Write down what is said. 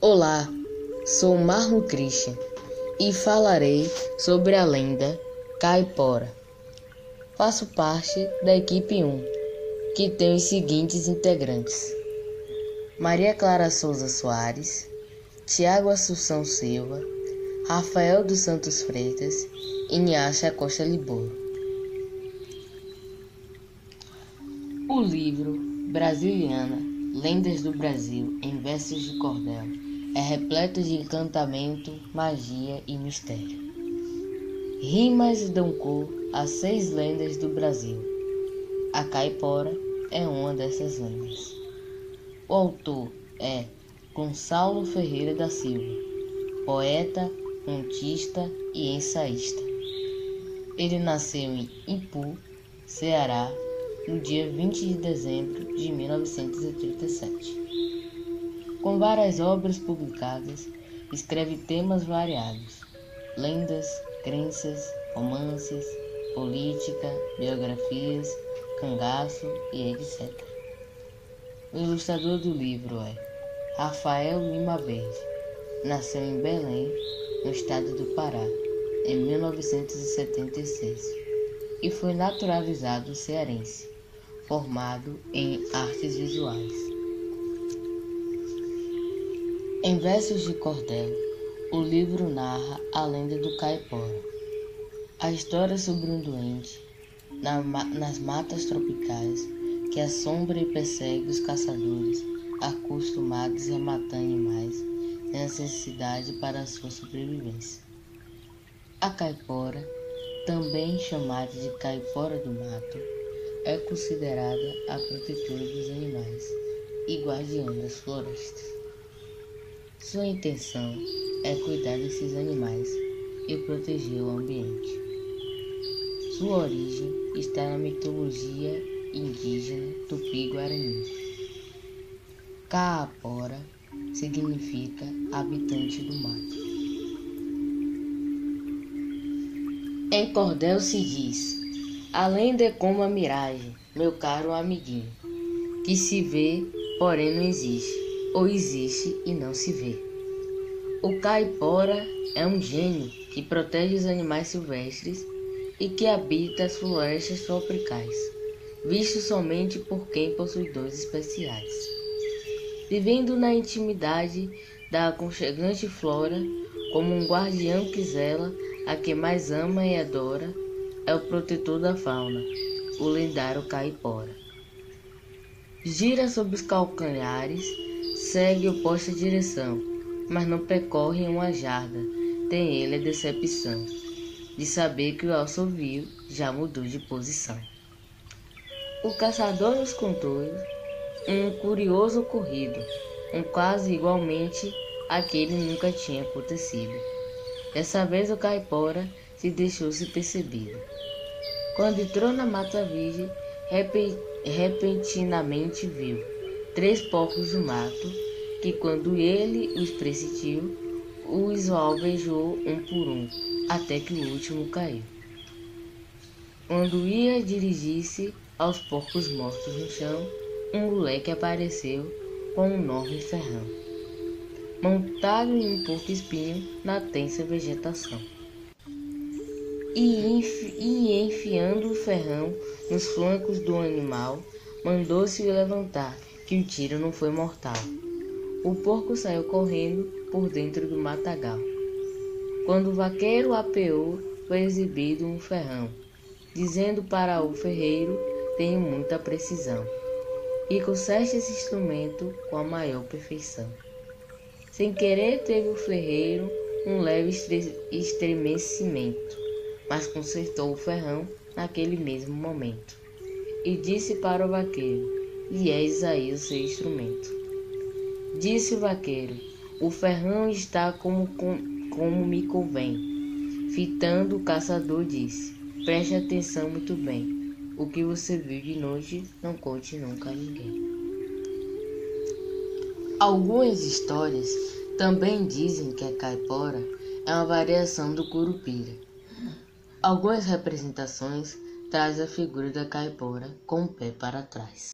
Olá, sou Marlon Christian e falarei sobre a lenda Caipora. Faço parte da equipe 1, que tem os seguintes integrantes: Maria Clara Souza Soares, Tiago Assunção Silva, Rafael dos Santos Freitas e Niacha Costa Liboro. O livro Brasiliana Lendas do Brasil em versos de cordel é repleto de encantamento, magia e mistério. Rimas dão cor a seis lendas do Brasil. A caipora é uma dessas lendas. O autor é Gonçalo Ferreira da Silva, poeta, contista e ensaísta. Ele nasceu em Ipu, Ceará, no dia 20 de dezembro de 1937. Com várias obras publicadas, escreve temas variados: lendas, crenças, romances, política, biografias, cangaço e etc. O ilustrador do livro é Rafael Lima Verde. Nasceu em Belém, no estado do Pará, em 1976 e foi naturalizado cearense, formado em artes visuais. Em versos de cordel, o livro narra a lenda do caipora. A história sobre um doente na, nas matas tropicais que assombra e persegue os caçadores acostumados a matar animais sem necessidade para sua sobrevivência. A caipora, também chamada de caipora do mato, é considerada a protetora dos animais e guardiã das florestas. Sua intenção é cuidar desses animais e proteger o ambiente. Sua origem está na mitologia indígena tupi-guarani. Caapora significa habitante do mato. Em cordel se diz: além de como a miragem, meu caro amiguinho, que se vê, porém não existe ou existe e não se vê. O caipora é um gênio que protege os animais silvestres e que habita as florestas tropicais, visto somente por quem possui dons especiais. Vivendo na intimidade da aconchegante flora, como um guardião que zela a que mais ama e adora, é o protetor da fauna, o lendário caipora. Gira sobre os calcanhares segue oposta direção, mas não percorre uma jarda. Tem ele a decepção de saber que o assovio já mudou de posição. O caçador nos contou um curioso ocorrido, um quase igualmente aquele nunca tinha acontecido. Dessa vez o caipora se deixou-se percebido. Quando entrou na mata virgem, repentinamente viu três porcos do mato, que quando ele os presidiu, os alvejou um por um, até que o último caiu. Quando ia dirigir-se aos porcos mortos no chão, um moleque apareceu com um enorme ferrão, montado em um porco espinho na tensa vegetação. E, enfi e enfiando o ferrão nos flancos do animal, mandou-se levantar que o tiro não foi mortal. O porco saiu correndo por dentro do matagal. Quando o vaqueiro apeou, foi exibido um ferrão, dizendo para o ferreiro: Tenho muita precisão, e conserte esse instrumento com a maior perfeição. Sem querer, teve o ferreiro um leve estremecimento, mas consertou o ferrão naquele mesmo momento. E disse para o vaqueiro: e és aí o seu instrumento. Disse o vaqueiro: O ferrão está como, como me convém. Fitando, o caçador disse: Preste atenção muito bem. O que você viu de noite, não conte nunca a ninguém. Algumas histórias também dizem que a caipora é uma variação do curupira. Algumas representações trazem a figura da caipora com o pé para trás.